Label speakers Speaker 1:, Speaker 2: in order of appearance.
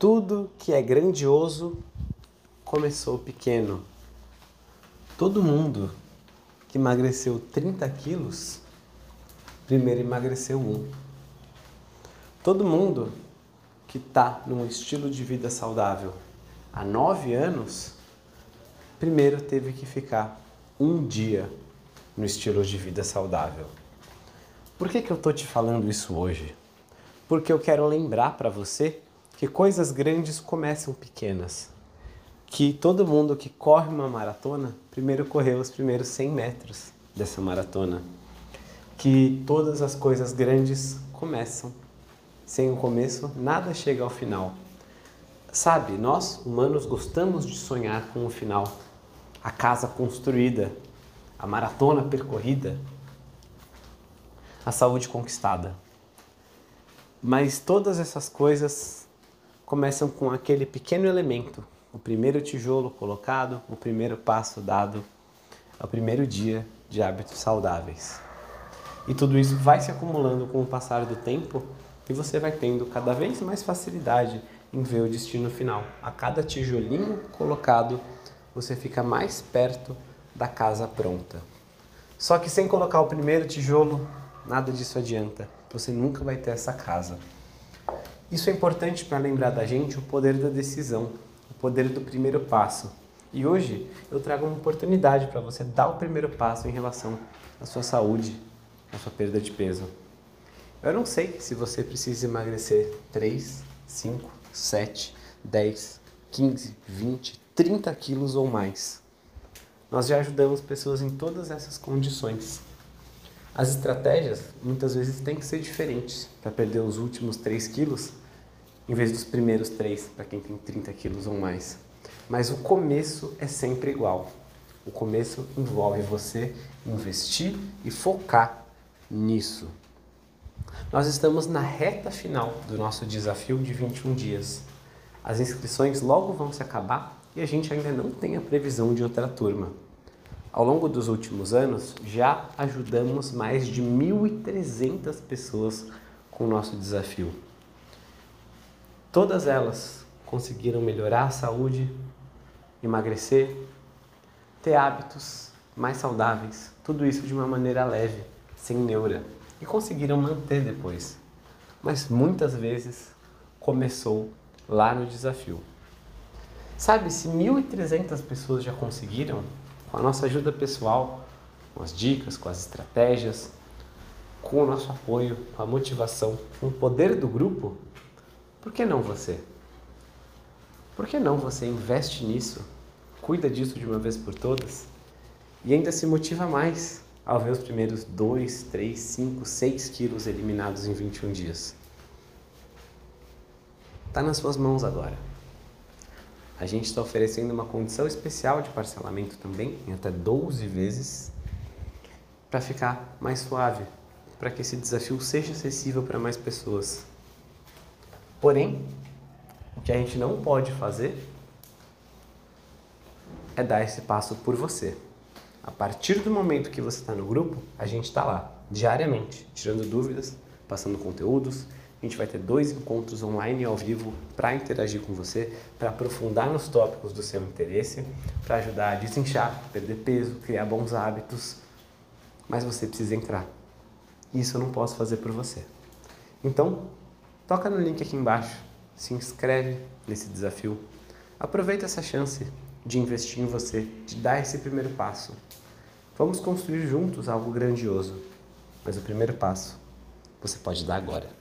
Speaker 1: Tudo que é grandioso começou pequeno. Todo mundo que emagreceu 30 quilos, primeiro emagreceu um. Todo mundo que está num estilo de vida saudável há nove anos, primeiro teve que ficar um dia no estilo de vida saudável. Por que, que eu estou te falando isso hoje? Porque eu quero lembrar para você que coisas grandes começam pequenas. Que todo mundo que corre uma maratona primeiro correu os primeiros 100 metros dessa maratona. Que todas as coisas grandes começam. Sem o começo, nada chega ao final. Sabe, nós humanos gostamos de sonhar com o final. A casa construída, a maratona percorrida, a saúde conquistada. Mas todas essas coisas começam com aquele pequeno elemento, o primeiro tijolo colocado, o primeiro passo dado, é o primeiro dia de hábitos saudáveis. E tudo isso vai se acumulando com o passar do tempo e você vai tendo cada vez mais facilidade em ver o destino final. A cada tijolinho colocado, você fica mais perto da casa pronta. Só que sem colocar o primeiro tijolo, nada disso adianta. Você nunca vai ter essa casa. Isso é importante para lembrar da gente o poder da decisão, o poder do primeiro passo. E hoje eu trago uma oportunidade para você dar o primeiro passo em relação à sua saúde, à sua perda de peso. Eu não sei se você precisa emagrecer 3, 5, 7, 10, 15, 20, 30 quilos ou mais. Nós já ajudamos pessoas em todas essas condições. As estratégias muitas vezes têm que ser diferentes para perder os últimos 3 quilos em vez dos primeiros três, para quem tem 30 quilos ou mais. Mas o começo é sempre igual. O começo envolve você investir e focar nisso. Nós estamos na reta final do nosso desafio de 21 dias. As inscrições logo vão se acabar e a gente ainda não tem a previsão de outra turma. Ao longo dos últimos anos, já ajudamos mais de 1.300 pessoas com o nosso desafio. Todas elas conseguiram melhorar a saúde, emagrecer, ter hábitos mais saudáveis, tudo isso de uma maneira leve, sem neura, e conseguiram manter depois. Mas muitas vezes começou lá no desafio. Sabe, se 1.300 pessoas já conseguiram, com a nossa ajuda pessoal, com as dicas, com as estratégias, com o nosso apoio, com a motivação, com o poder do grupo, por que não você? Por que não você investe nisso, cuida disso de uma vez por todas e ainda se motiva mais ao ver os primeiros 2, 3, 5, 6 quilos eliminados em 21 dias? Está nas suas mãos agora. A gente está oferecendo uma condição especial de parcelamento também, em até 12 vezes, para ficar mais suave, para que esse desafio seja acessível para mais pessoas. Porém, o que a gente não pode fazer é dar esse passo por você. A partir do momento que você está no grupo, a gente está lá, diariamente, tirando dúvidas, passando conteúdos. A gente vai ter dois encontros online ao vivo para interagir com você, para aprofundar nos tópicos do seu interesse, para ajudar a desinchar, perder peso, criar bons hábitos. Mas você precisa entrar. Isso eu não posso fazer por você. Então, toca no link aqui embaixo, se inscreve nesse desafio. Aproveita essa chance de investir em você, de dar esse primeiro passo. Vamos construir juntos algo grandioso. Mas o primeiro passo você pode dar agora.